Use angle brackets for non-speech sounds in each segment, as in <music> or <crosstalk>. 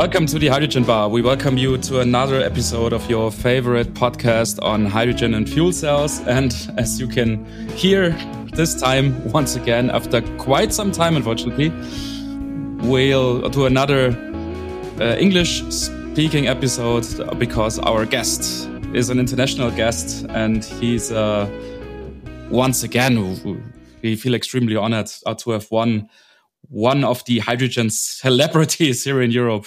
Welcome to the Hydrogen Bar. We welcome you to another episode of your favorite podcast on hydrogen and fuel cells. And as you can hear this time, <laughs> once again, after quite some time, unfortunately, we'll do another uh, English speaking episode because our guest is an international guest and he's uh, once again, we feel extremely honored to have won one of the hydrogen celebrities <laughs> here in Europe.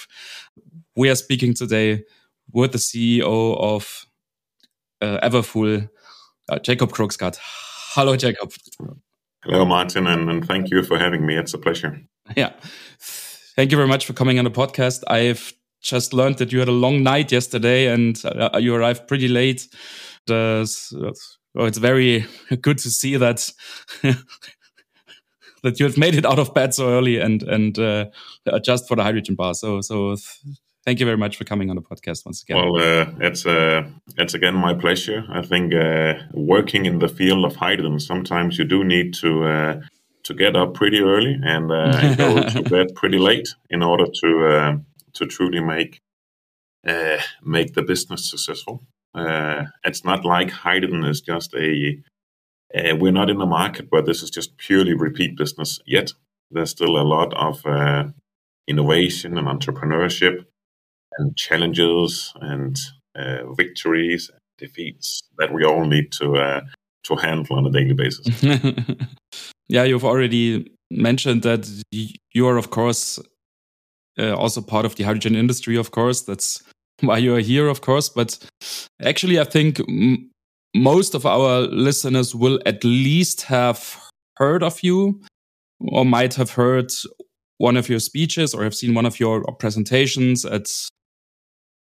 We are speaking today with the CEO of uh, Everfuel, uh, Jacob Krogsgaard. Hello, Jacob. Hello, Martin, and, and thank you for having me. It's a pleasure. Yeah. Thank you very much for coming on the podcast. I've just learned that you had a long night yesterday and uh, you arrived pretty late. Uh, so it's very <laughs> good to see that <laughs> that you have made it out of bed so early and and uh, just for the hydrogen bar. So so thank you very much for coming on the podcast once again. Well, uh, it's uh, it's again my pleasure. I think uh, working in the field of hydrogen, sometimes you do need to uh, to get up pretty early and, uh, and go <laughs> to bed pretty late in order to uh, to truly make make the business successful. it's not like hydrogen is just a uh, we're not in the market where this is just purely repeat business yet. There's still a lot of uh, innovation and entrepreneurship and challenges and uh, victories and defeats that we all need to uh, to handle on a daily basis. <laughs> yeah, you've already mentioned that you are, of course, uh, also part of the hydrogen industry. Of course, that's <laughs> why you are here, of course. But actually, I think most of our listeners will at least have heard of you or might have heard one of your speeches or have seen one of your presentations at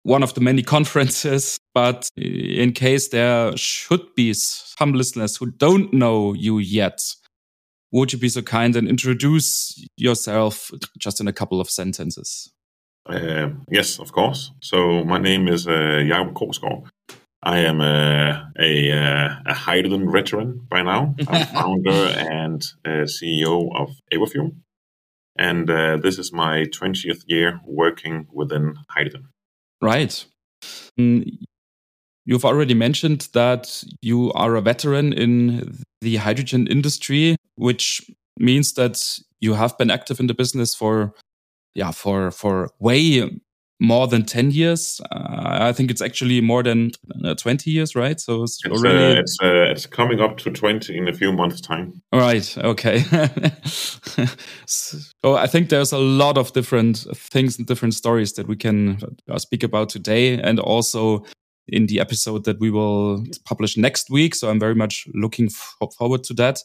one of the many <laughs> conferences. But in case there should be some listeners who don't know you yet, would you be so kind and introduce yourself just in a couple of sentences? Uh, yes, of course. So my name is uh, Jacob Krogsgaard. I am a, a, a hydrogen veteran by now. <laughs> I'm founder and uh, CEO of Everfuel. And uh, this is my 20th year working within hydrogen. Right. Mm, you've already mentioned that you are a veteran in the hydrogen industry, which means that you have been active in the business for yeah for for way more than 10 years. Uh, I think it's actually more than uh, 20 years, right? So it's, it's already. Uh, it's, uh, it's coming up to 20 in a few months' time. All right. Okay. so <laughs> I think there's a lot of different things and different stories that we can uh, speak about today and also in the episode that we will publish next week. So I'm very much looking forward to that.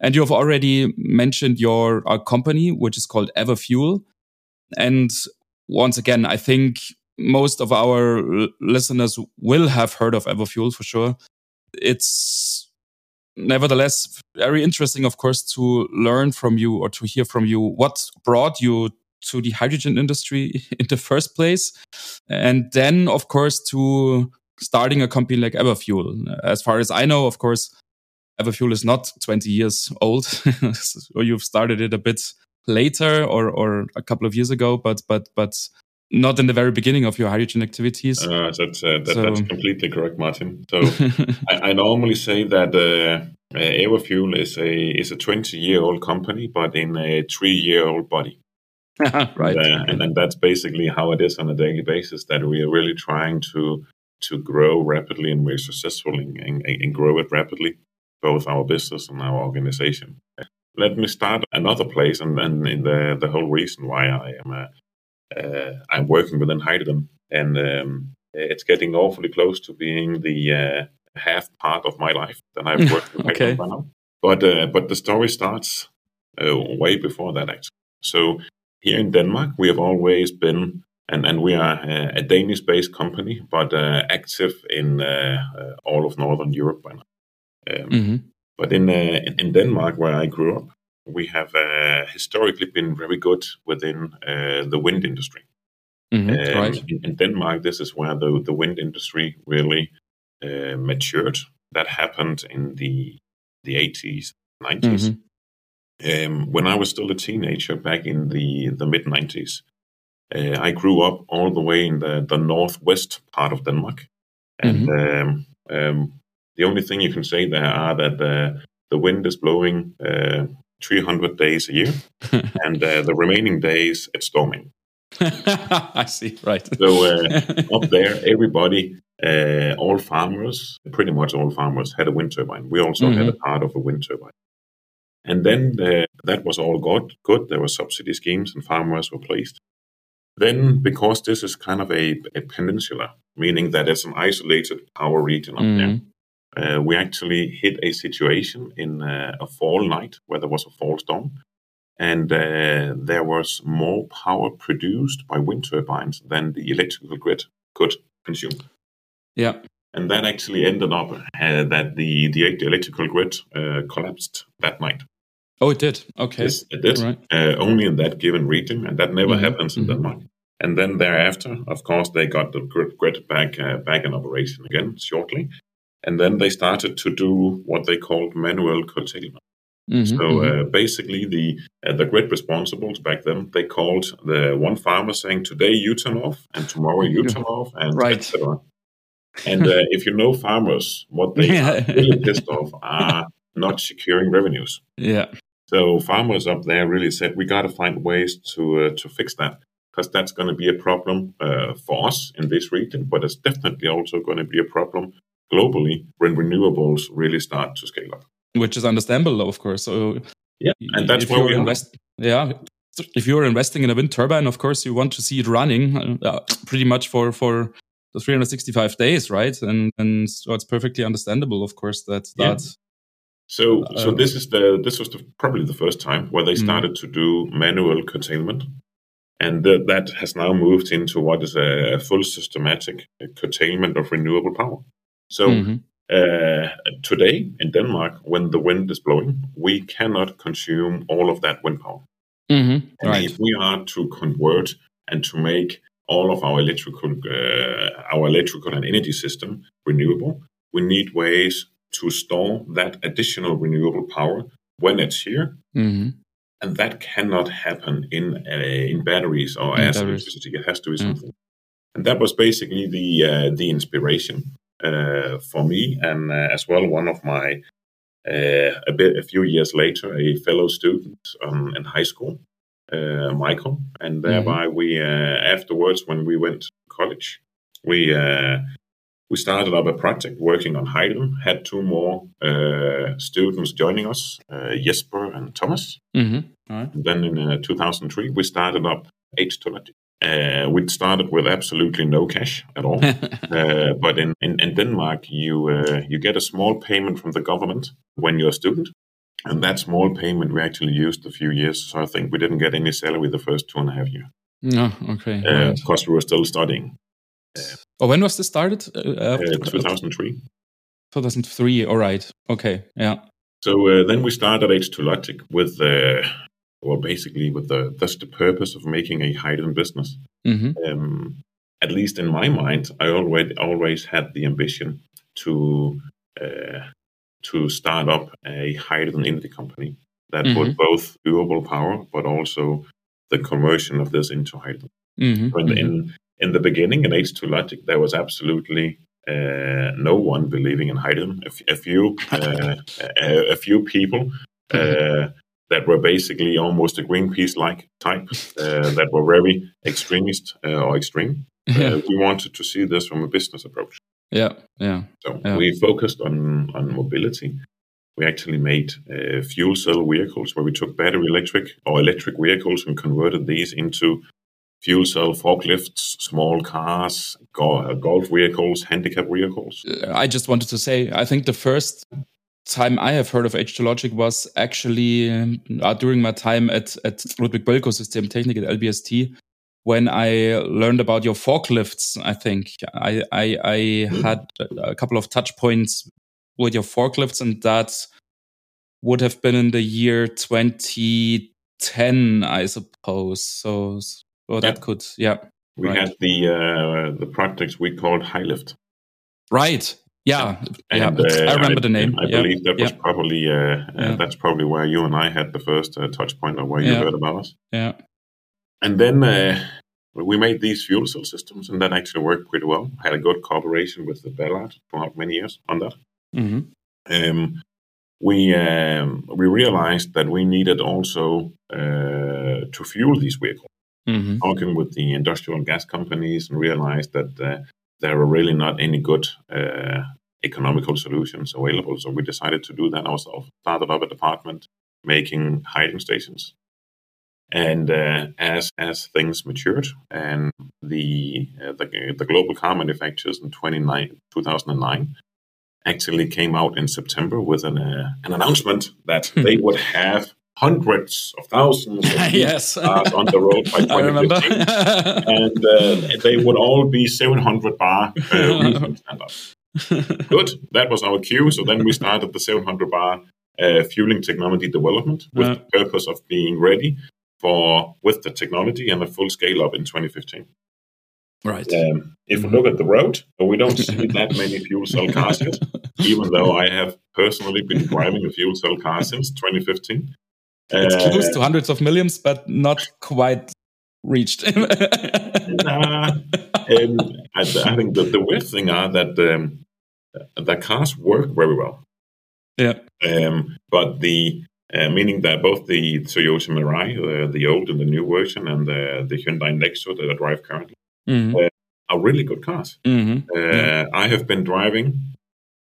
And you have already mentioned your uh, company, which is called Everfuel. And once again, I think most of our listeners will have heard of Everfuel for sure. It's nevertheless very interesting, of course, to learn from you or to hear from you what brought you to the hydrogen industry <laughs> in the first place. And then, of course, to starting a company like Everfuel. As far as I know, of course, Everfuel is not 20 years old, <laughs> or you've started it a bit later or or a couple of years ago, but but but not in the very beginning of your hydrogen activities. Uh, that's uh, that, so, that's completely correct, Martin. So <laughs> I, I, normally say that uh, uh, Everfuel is a is a twenty year old company, but in a three year old body. <laughs> right, and, and, and that's basically how it is on a daily basis. That we are really trying to to grow rapidly, and we're successful in, in, in grow it rapidly, both our business and our organization let me start another place, and then in the the whole reason why I am uh, uh, I'm working within hydrogen, and um, it's getting awfully close to being the uh, half part of my life that I've worked <laughs> with okay. by now. But uh, but the story starts uh, way before that actually. So here in Denmark, we have always been. And, and we are a Danish-based company, but active in all of Northern Europe by now. Um, mm-hmm. But in, uh, in Denmark, where I grew up, we have uh, historically been very good within uh, the wind industry. Mm-hmm, um, right. in, in, Denmark, this is where the, the wind industry really uh, matured. That happened in the the 80s, 90s. Mm-hmm. Um, when I was still a teenager back in the, the mid 90s, uh, I grew up all the way in the, the northwest part of Denmark. And um, um, the only thing you can say there are that uh, the wind is blowing uh, 300 days a year, <laughs> and uh, the remaining days it's storming. <laughs> I see, right. So uh, <laughs> up there, everybody, uh, all farmers, pretty much all farmers, had a wind turbine. We also had a part of a wind turbine. And then uh, that was all good. Good. There were subsidy schemes, and farmers were placed. Then, because this is kind of a, a peninsula, meaning that it's an isolated power region up there, uh, we actually hit a situation in uh, a fall night where there was a fall storm, and uh, there was more power produced by wind turbines than the electrical grid could consume. Yeah. And that actually ended up uh, that the, the electrical grid uh, collapsed that night. Oh, it did. Okay. Yes, it did. Right. Uh, only in that given region, and that never Mhm, happens in mhm. Denmark. And then thereafter, of course, they got the grid, grid back uh, back in operation again shortly, and then they started to do what they called manual curtailment. Mhm, So mhm. uh, basically, the uh, the grid responsibles back then they called the one farmer saying, "Today you turn off, and tomorrow you turn off, <laughs> and Right. etc." And uh, if you know farmers, what they <laughs> are really pissed off are not securing revenues. yeah. So farmers up there really said, "We got to find ways to uh, to fix that." Because that's going to be a problem uh, for us in this region, but it's definitely also going to be a problem globally when renewables really start to scale up. Which is understandable, of course. So Yeah, and that's where we are. invest- yeah. If you're investing in a wind turbine, of course, you want to see it running uh, pretty much for for the 365 days, right? And and so it's perfectly understandable, of course, that Yeah. that So, so Um, this is the this was the, probably the first time where they Mhm. started to do manual curtailment, and th- that has now moved into what is a, full systematic curtailment of renewable power. So Mhm. uh, today in Denmark, when the wind is blowing, we cannot consume all of that wind power. Mhm. And right. if we are to convert and to make all of our electrical, uh, our electrical and energy system renewable, we need ways to store that additional renewable power when it's here, Mhm. and that cannot happen in uh, in batteries or In as batteries. electricity. It has to be Mm. something, and that was basically the uh, the inspiration for me, and uh, as well one of my. Uh, a bit, a few years later, a fellow student um, in high school, uh, Michael, and thereby we uh, afterwards when we went to college, we uh, we started up a project working on hydrogen. Had two more uh, students joining us, uh, Jesper and Thomas. Mhm. Right. And then in uh, 2003, we started up H2Logic. Uh, we started with absolutely no cash at all. <laughs> uh, but in, in, in Denmark, you uh, you get a small payment from the government when you're a student. And that small payment we actually used a few years. So I think we didn't get any salary the first two and a half years no, okay. uh, right. because we were still studying. Oh, when was this started? Uh, Uh, 2003. 2003. All right. Okay. Yeah. So uh, then we started H2Logic with, well, basically with the that's the purpose of making a hydrogen business. hmm Um, at least in my mind, I already always had the ambition to uh, to start up a hydrogen energy company that Mhm. would both renewable power, but also the conversion of this into hydrogen. hmm So in, the, in in the beginning in H2Logic, there was absolutely uh, no one believing in hydrogen. A, f- a few <laughs> uh, a, a few people uh, that were basically almost a Greenpeace-like type uh, that were very extremist uh, or extreme. Yeah. Uh, we wanted to see this from a business approach. Yeah. Yeah. So Yeah. we focused on on mobility. We actually made uh, fuel cell vehicles where we took battery electric or electric vehicles and converted these into fuel cell forklifts, small cars, go- golf vehicles, handicap vehicles. I just wanted to say, I think the first time I have heard of H2Logic was actually uh, during my time at, at Ludwig Bölkow Systemtechnik at LBST when I learned about your forklifts. I think I, I, I had a couple of touch points with your forklifts and that would have been in the year 2010, I suppose. So, so that Yeah. could, yeah. We Right. had the uh, the projects we called HyLIFT. Right. Yeah. yeah. Uh, I remember the name. I yeah. believe that was probably uh, uh, that's probably where you and I had the first uh, touch point of where you Yeah. heard about us. Yeah. And then uh, we made these fuel cell systems, and that actually worked pretty well. I had a good cooperation with the Ballard throughout many years on that. Mm-hmm. Um, we um, we realized that we needed also uh, to fuel these vehicles. Mm-hmm. Talking with the industrial gas companies, and realized that uh, there were really not any good uh, economical solutions available. So we decided to do that ourselves. Started up a department making hiding stations. And uh, as as things matured, and the, uh, the the global car manufacturers in 2009 actually came out in September with an uh, an announcement that <laughs> they would have hundreds of thousands of <laughs> yes. cars on the road by <laughs> 2015, <laughs> and uh, they would all be 700 bar uh. Good, that was our cue. So then we started the 700 bar uh, fueling technology development with Yeah. the purpose of being ready for with the technology and a full scale up in 2015. right. Um, if we look at the road, we don't see that many fuel cell cars yet, even though I have personally been driving a fuel cell car since 2015. It's Uh, close to hundreds of millions, but not quite reached. <laughs> nah, um, I, I think that the weird thing are that um, the cars work very well. yeah. Um, but the uh, meaning that both the Toyota Mirai, uh, the old and the new version, and the, the Hyundai Nexo that I drive currently hmm are really good cars. hmm Uh, I have been driving.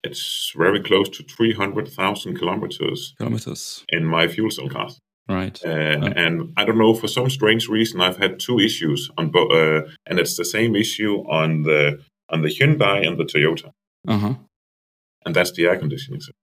It's very close to 300,000 kilometers Kilometers. in my fuel cell car. Right. Uh, And I don't know, for some strange reason, I've had two issues on both, uh, and it's the same issue on the on the Hyundai and the Toyota, Uh huh. and that's the air conditioning. system.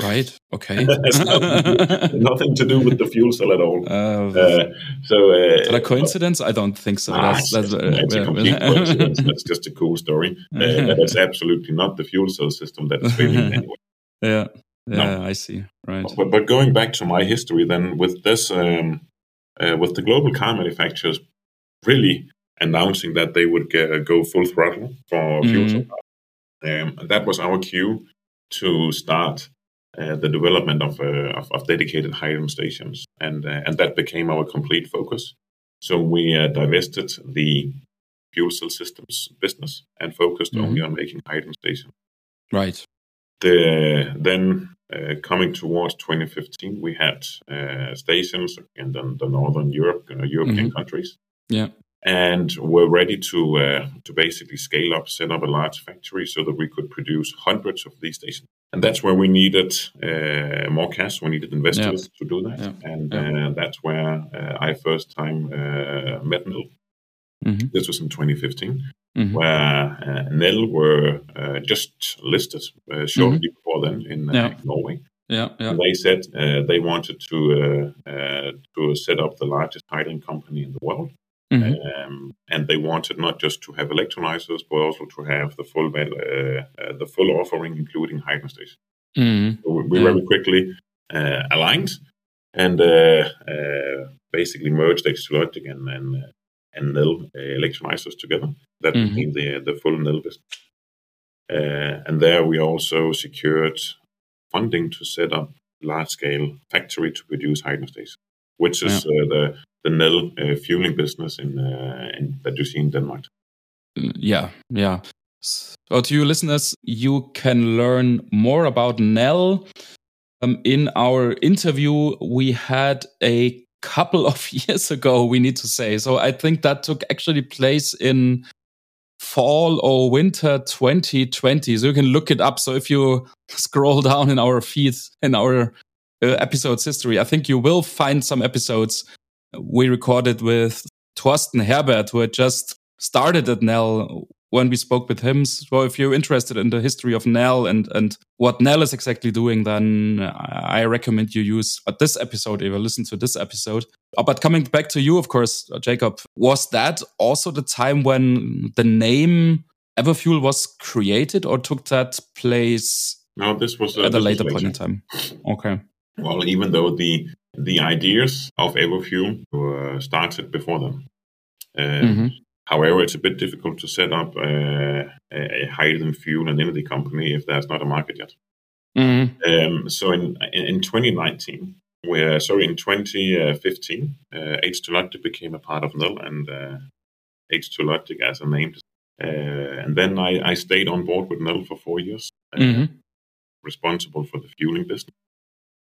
Right. Okay. <laughs> That's nothing, <laughs> nothing to do with the fuel cell at all. uh, Uh, so, uh, a coincidence? I don't think so. Ah, That's, that's, just- it's a uh, complete <laughs> coincidence. That's just a cool story. Uh, but absolutely not the fuel cell system that is failing anyway. yeah. No. Yeah, I see. Right. But, but going back to my history, then with this, um, uh, with the global car manufacturers really announcing that they would ge- go full throttle for fuel cell um, that was our cue to start uh, the development of, uh, of of dedicated hydrogen stations, and uh, and that became our complete focus. So we uh, divested the fuel cell systems business and focused Mhm. only on making hydrogen stations Right. the then uh, coming towards 2015, we had uh, stations in the, the northern Europe, European countries, Yeah. and we're ready to uh, to basically scale up, set up a large factory so that we could produce hundreds of these stations. And that's where we needed uh, more cash. We needed investors to do that, Yeah. and Yeah. Uh, that's where uh, I first time uh, met Nel. hmm This was in 2015 hmm where uh, Nel were uh, just listed uh, shortly before then in uh, Mm-hmm. Yeah. Norway. Yeah. Yeah. And they said uh, they wanted to uh, uh, to set up the largest hydrogen company in the world, hmm um, and they wanted not just to have electrolyzers but also to have the full uh, uh, the full offering, including hydrogen stations. hmm So we very quickly uh, aligned and uh, uh, basically merged H2Logic and and, uh, and Nel uh, electrolyzers together. That Mhm. became the the full Nel business. Uh, and there we also secured funding to set up large scale factory to produce hydrogen stations, which is uh, the the Nel uh, fueling business in, uh, in that you see in Denmark. Yeah, yeah. So to you listeners, you can learn more about Nel. Um, in our interview we had a couple <laughs> of years ago, we need to say. So I think that took actually place in fall or winter 2020. So you can look it up. So if you <laughs> scroll down in our feeds, in our uh, episodes history, I think you will find some episodes we recorded with Torsten Herbert, who had just started at Nel when we spoke with him. So if you're interested in the history of Nel and, and what Nel is exactly doing, then I recommend you use this episode, or listen to this episode. Uh, But coming back to you, of course, uh, Jacob, was that also the time when the name Everfuel was created or took that place No, this was uh, at a was later point in time? Okay. Well, even though the the ideas of Everfuel were started before them. Um, Mhm. However, it's a bit difficult to set up uh, a hydrogen fuel and energy company if there's not a market yet. Mhm. Um, so in, in in 2019, where sorry in 2015, uh, H2Logic became a part of Nel, and uh, H2 Logic as a name. Uh, and then I, I, stayed on board with Nel for four years, uh, mm-hmm. responsible for the fueling business, uh,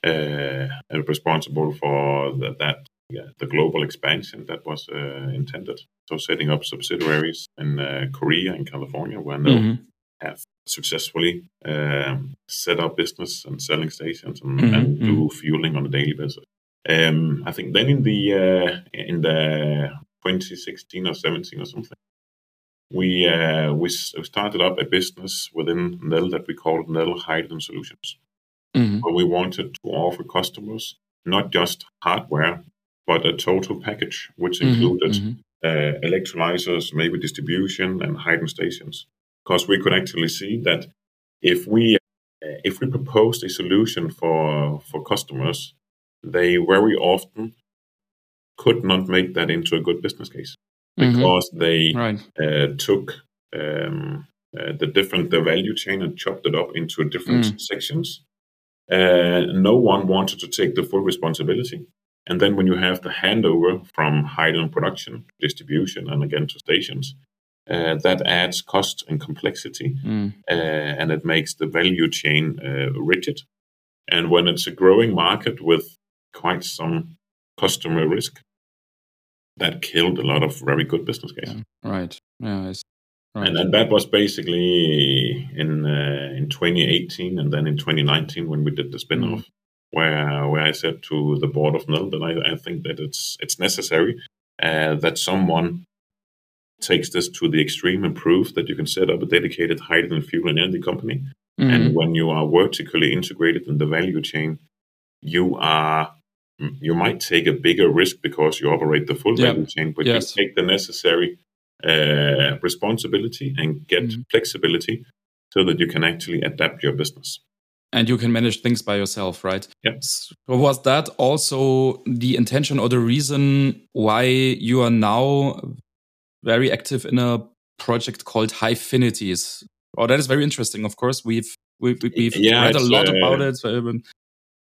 responsible for the, that yeah, the global expansion that was uh, intended. So setting up subsidiaries in uh, Korea and California, where Nel mm-hmm. have successfully um, set up business and selling stations and, mm-hmm. and do mm-hmm. fueling on a daily basis. Um, I think then in the uh, in the 2016 or 17 or something, we uh, we started up a business within Nel that we called Nel Hydrogen Solutions. Mm-hmm. Where we wanted to offer customers not just hardware, but a total package, which mm-hmm. included mm-hmm. Uh, electrolyzers, maybe distribution, and hydrogen stations. Because we could actually see that if we uh, if we proposed a solution for for customers they very often could not make that into a good business case mm-hmm. because mm-hmm. they right. uh, took um, uh, the different the value chain and chopped it up into different mm. sections. Uh, no one wanted to take the full responsibility. And then when you have the handover from hydrogen production, distribution, and again to stations, uh, that adds cost and complexity, mm. uh, and it makes the value chain uh, rigid. And when it's a growing market with quite some customer risk that killed a lot of very good business cases. Yeah, right. Yeah. Right. And, and that was basically in uh, in 2018 and then in 2019 when we did the spin-off, mm. where where I said to the board of Nel that I, I think that it's it's necessary uh, that someone takes this to the extreme and proves that you can set up a dedicated hydrogen fuel and energy company. Mm. And when you are vertically integrated in the value chain, you are you might take a bigger risk because you operate the full value chain, but yes. you take the necessary uh, responsibility and get mm-hmm. flexibility so that you can actually adapt your business. And you can manage things by yourself, right? Yes. So was that also the intention or the reason why you are now very active in a project called HySynergy? Oh, that is very interesting. Of course, we've we've, we've yeah, read a lot uh, about it.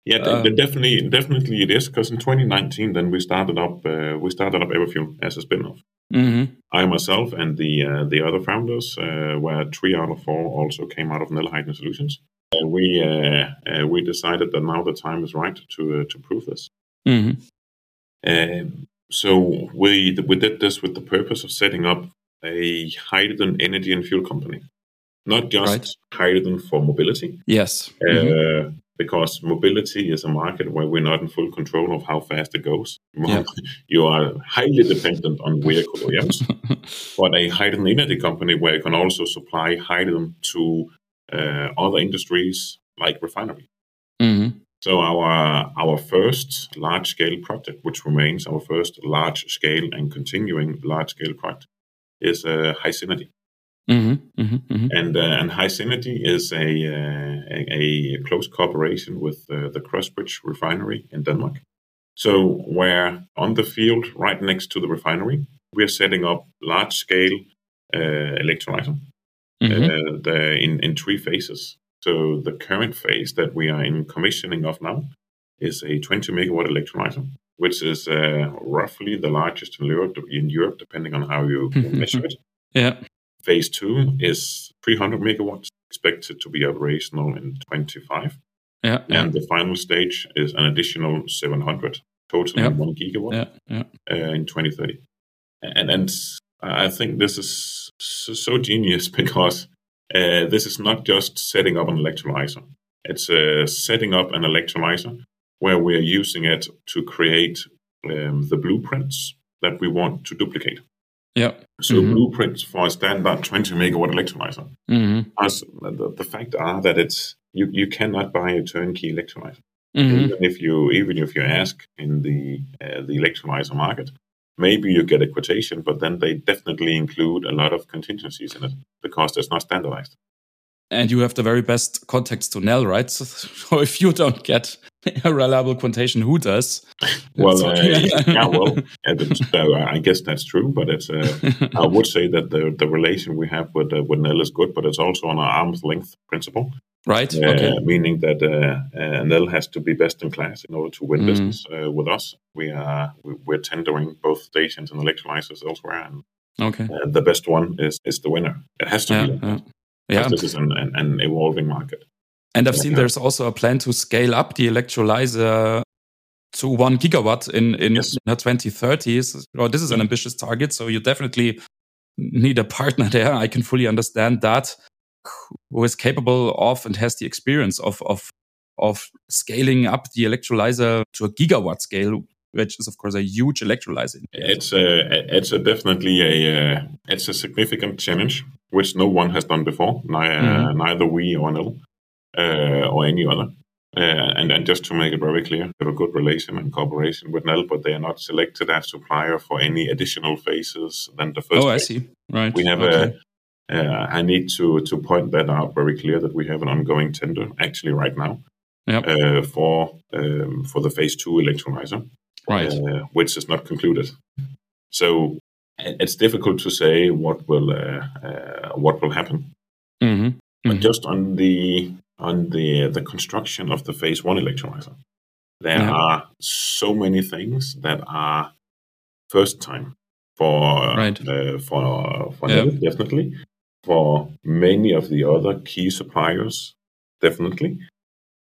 Yeah, um, definitely, definitely it is because in 2019, then we started up, uh, we started up Everfuel as a spin-off. Mm-hmm. I myself and the uh, the other founders, uh, where three out of four also came out of Nel Hydrogen Solutions. we uh, uh, we decided that now the time is right to uh, to prove this. Mm-hmm. Um, so we we did this with the purpose of setting up a hydrogen energy and fuel company, not just right. hydrogen for mobility. Yes. Mm-hmm because mobility is a market where we're not in full control of how fast it goes. Yeah. <laughs> You are highly dependent on vehicle OEMs, <laughs> but a hydrogen energy company where you can also supply hydrogen to uh, other industries like refinery. Mm-hmm. So our our first large scale project, which remains our first large scale and continuing large scale project, is uh, HySynergy. Mm-hmm, mm-hmm, mm-hmm. And uh, and HySynergy is a, uh, a, a close cooperation with uh, the Crossbridge refinery in Denmark. So we're on the field right next to the refinery, we are setting up large scale uh, electrolyzer mm-hmm. uh, the, in in three phases. So the current phase that we are in commissioning of now is a 20 megawatt electrolyzer, which is uh, roughly the largest in Europe, in Europe, depending on how you measure it. Yeah. Phase two is 300 megawatts, expected to be operational in 25. Yeah, yeah. And the final stage is an additional 700, totaling yeah. one gigawatt yeah. Uh, in 2030. And, and I think this is so, so genius <laughs> because uh, this is not just setting up an electrolyzer. It's uh, setting up an electrolyzer where we're using it to create um, the blueprints that we want to duplicate. Yeah. So mm-hmm. blueprints for a standard 20 megawatt electrolyzer. Mm-hmm. As the, the fact are that it's you, you cannot buy a turnkey electrolyzer. Mm-hmm. Even if you even if you ask in the uh, the electrolyzer market, maybe you get a quotation, but then they definitely include a lot of contingencies in it because it's not standardized and you have the very best context to Nel, right? So, <laughs> so if you don't get a reliable quotation, who does? <laughs> Well, uh, <laughs> yeah, well, uh, I guess that's true, but it's. Uh, I would say that the the relation we have with uh, with Nel is good, but it's also on an arm's length principle, right? Uh, okay. Meaning that uh, Nel has to be best in class in order to win mm. business with us. We are we're tendering both stations and electrolyzers elsewhere, and Okay. Uh, the best one is is the winner. It has to yeah, be. Yeah. Yeah. This is an, an, an evolving market. And I've seen there's also a plan to scale up the electrolyzer to one gigawatt in in yes. 2030. So, oh, this is an ambitious target, so you definitely need a partner <laughs> there. I can fully understand that who is capable of and has the experience of of of scaling up the electrolyzer to a gigawatt scale, which is of course a huge electrolyzer. It's a it's a definitely a uh, it's a significant challenge which no one has done before, neither, mm-hmm. neither we or Nel uh, or any other. Uh, and and just to make it very clear, we have a good relation and cooperation with Nel, but they are not selected as supplier for any additional phases than the first. Oh, phase. I see. Right. We have okay. a. Uh, I need to to point that out very clear that we have an ongoing tender actually right now yep. uh, for um, for the phase two electrolyzer, right, uh, which is not concluded. So it's difficult to say what will uh, uh, what will happen. Mm-hmm. But mm-hmm. just on the on the the construction of the phase one electrolyzer, there yeah. are so many things that are first time for right. uh, for for definitely for many of the other key suppliers definitely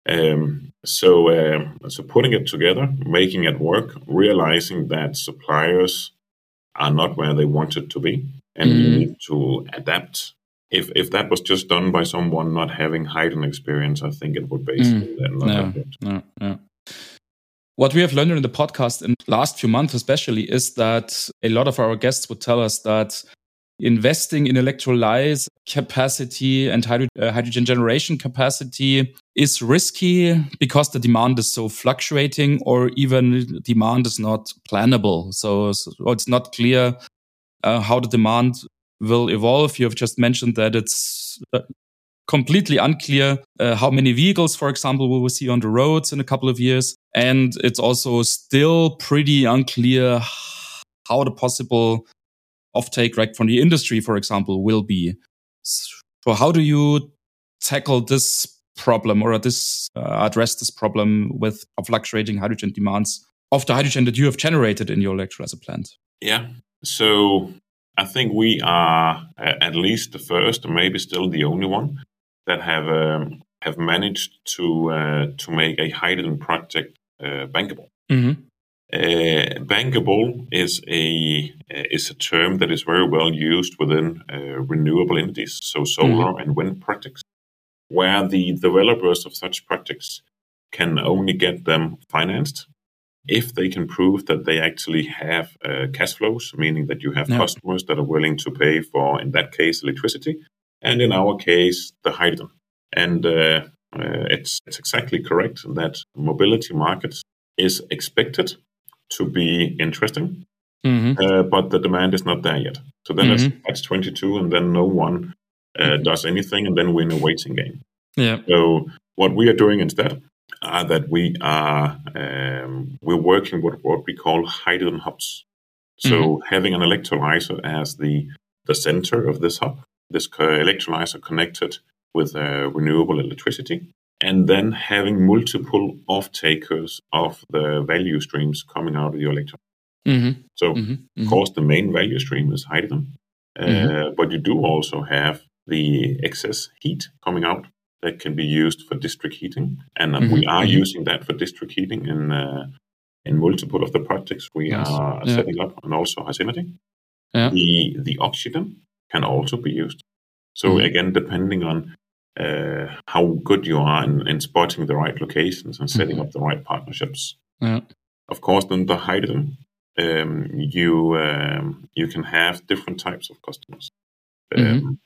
um, so, uh, so putting it together, making it work, realizing that suppliers are not where they wanted to be, and mm. you need to adapt. If if that was just done by someone not having hydrogen experience, I think it would basically mm. not no, no, no. What we have learned in the podcast in the last few months, especially, is that a lot of our guests would tell us that investing in electrolyze capacity and uh, hydrogen generation capacity is risky because the demand is so fluctuating or even demand is not plannable. So, so it's not clear uh, how the demand will evolve. You have just mentioned that it's uh, completely unclear uh, how many vehicles, for example, will we will see on the roads in a couple of years. And it's also still pretty unclear how the possible offtake right from the industry, for example, will be. So how do you tackle this problem or this uh, address this problem with fluctuating hydrogen demands of the hydrogen that you have generated in your electrolyzer plant? Yeah. So I think we are at least the first, or maybe still the only one, that have um, have managed to uh, to make a hydrogen project uh, bankable. Mm-hmm. Uh, bankable is a is a term that is very well used within uh, renewable energies, so solar mm-hmm. and wind projects, where the developers of such projects can only get them financed if they can prove that they actually have uh, cash flows, meaning that you have customers that are willing to pay for, in that case, electricity, and in our case, the hydrogen. And uh, uh, it's, it's exactly correct that mobility markets is expected to be interesting, mm-hmm. uh, but the demand is not there yet. So then mm-hmm. it's 22, and then no one uh, does anything, and then we're in a waiting game. Yeah. So what we are doing instead are that we are um, we're working with what we call hydrogen hubs. So mm-hmm. having an electrolyzer as the the center of this hub, this electrolyzer connected with uh, renewable electricity, and then having multiple off-takers of the value streams coming out of your electron. Mm-hmm. So, mm-hmm. of mm-hmm. course, the main value stream is hydrogen, uh, Mm-hmm. but you do also have the excess heat coming out that can be used for district heating, and uh, we Mhm, are mhm. using that for district heating in uh, in multiple of the projects we Yes. are Yeah. setting up, and also HySynergy. Yeah. The the oxygen can also be used. So again, depending on uh, how good you are in, in spotting the right locations and setting Mhm. up the right partnerships. Yeah. Of course, then the hydrogen, um, you um, you can have different types of customers, um, Mhm.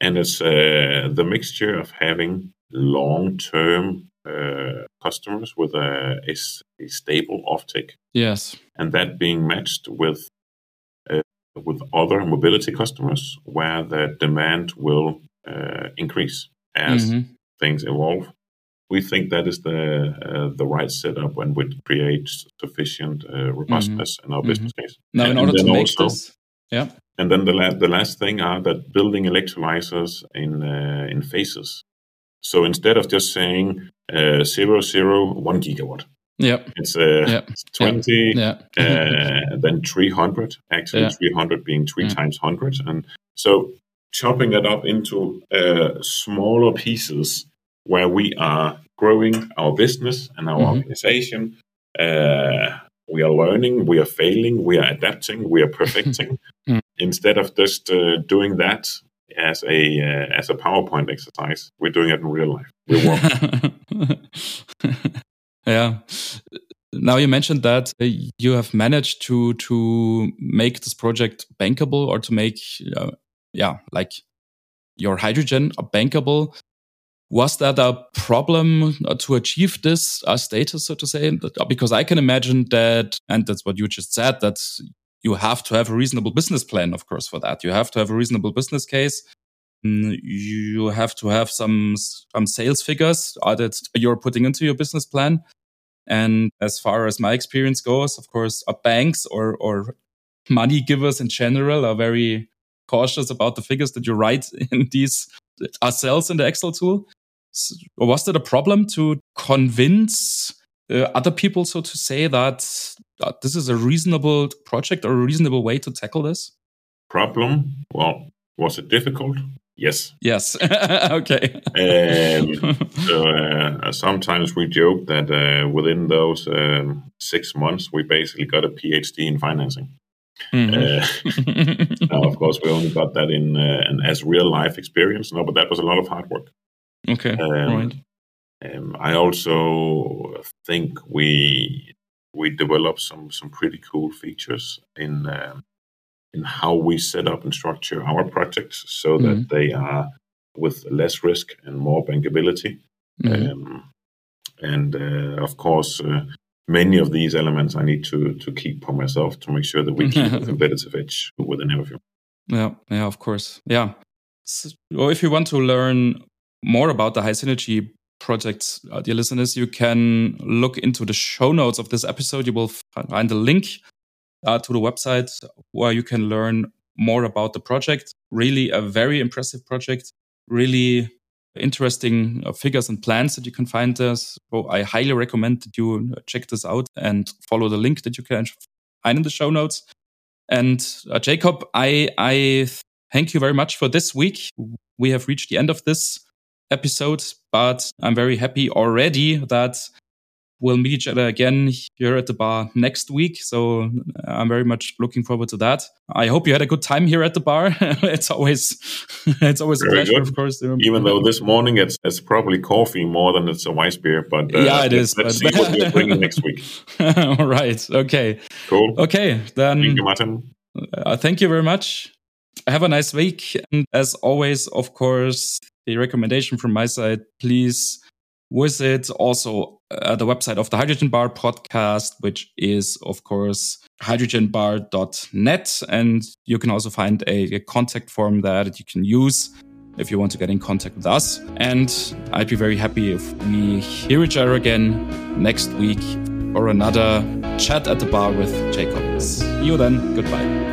and it's uh, the mixture of having long-term uh, customers with a stable offtake, Yes. and that being matched with uh, with other mobility customers where the demand will uh, increase as Mhm. things evolve. We think that is the uh, the right setup and would create sufficient uh, robustness in our Mhm. business case. Now, And- in order to make also- this, yeah. And then the la- the last thing are that building electrolyzers in uh, in phases. So instead of just saying uh, zero zero one gigawatt, Yeah. It's uh, Yeah. 20, Yeah. uh, then 300, actually, Yeah. 300 being three Yeah. times 100. And so chopping it up into uh, smaller pieces where we are growing our business and our Mhm. organization. Uh, we are learning, we are failing, we are adapting, we are perfecting. <laughs> Mm. Instead of just uh, doing that as a uh, as a PowerPoint exercise, we're doing it in real life. We're <laughs> <laughs> yeah. Now you mentioned that uh, you have managed to to make this project bankable or to make uh, yeah like your hydrogen are bankable. Was that a problem uh, to achieve this uh, status, so to say? Because I can imagine that, and that's what you just said, that you have to have a reasonable business plan, of course, for that. You have to have a reasonable business case. Mm, You have to have some some sales figures uh, that you're putting into your business plan. And as far as my experience goes, of course, uh, banks or or money givers in general are very cautious about the figures that you write <laughs> in these are cells in the Excel tool. Was that a problem to convince uh, other people, so to say, that uh, this is a reasonable project or a reasonable way to tackle this? Problem? Well, was it difficult? Yes. Yes. <laughs> okay. Um, <laughs> so uh, sometimes we joke that uh, within those um, six months, we basically got a PhD in financing. Mhm. Uh, <laughs> now, of course, we only got that in uh, an as real life experience. No, but that was a lot of hard work. okay. Um, right. Um, I also think we we developed some some pretty cool features in um, in how we set up and structure our projects so that Mhm. they are with less risk and more bankability. Mhm. Um, and uh, of course, uh, many of these elements I need to to keep for myself to make sure that we keep <laughs> a competitive edge within everything. Yeah, yeah, of course. Yeah. So, or if you want to learn more about the HySynergy projects, uh, dear listeners, you can look into the show notes of this episode. You will find a link uh, to the website where you can learn more about the project. Really, a very impressive project. Really interesting uh, figures and plans that you can find there. So I highly recommend that you check this out and follow the link that you can find in the show notes. And uh, Jacob, I I thank you very much for this week. We have reached the end of this episode, but I'm very happy already that we'll meet each other again here at the bar next week. So uh, I'm very much looking forward to that. I hope you had a good time here at the bar. <laughs> it's always <laughs> it's always Very a pleasure, good. of course. Even though this morning it's it's probably coffee more than it's a Weiss beer, but uh, Yeah, it is, Let's but- see what we're <laughs> bringing next week. All right. Okay. Cool. Okay. Then Thank you, Martin. Uh, thank you very much. Have a nice week. And as always, of course, the recommendation from my side, please visit also uh, the website of the Hydrogen Bar podcast, which is, of course, hydrogenbar.net. And you can also find a, a contact form there that you can use if you want to get in contact with us. And I'd be very happy if we hear each other again next week or another chat at the bar with Jacob. See you then. Goodbye.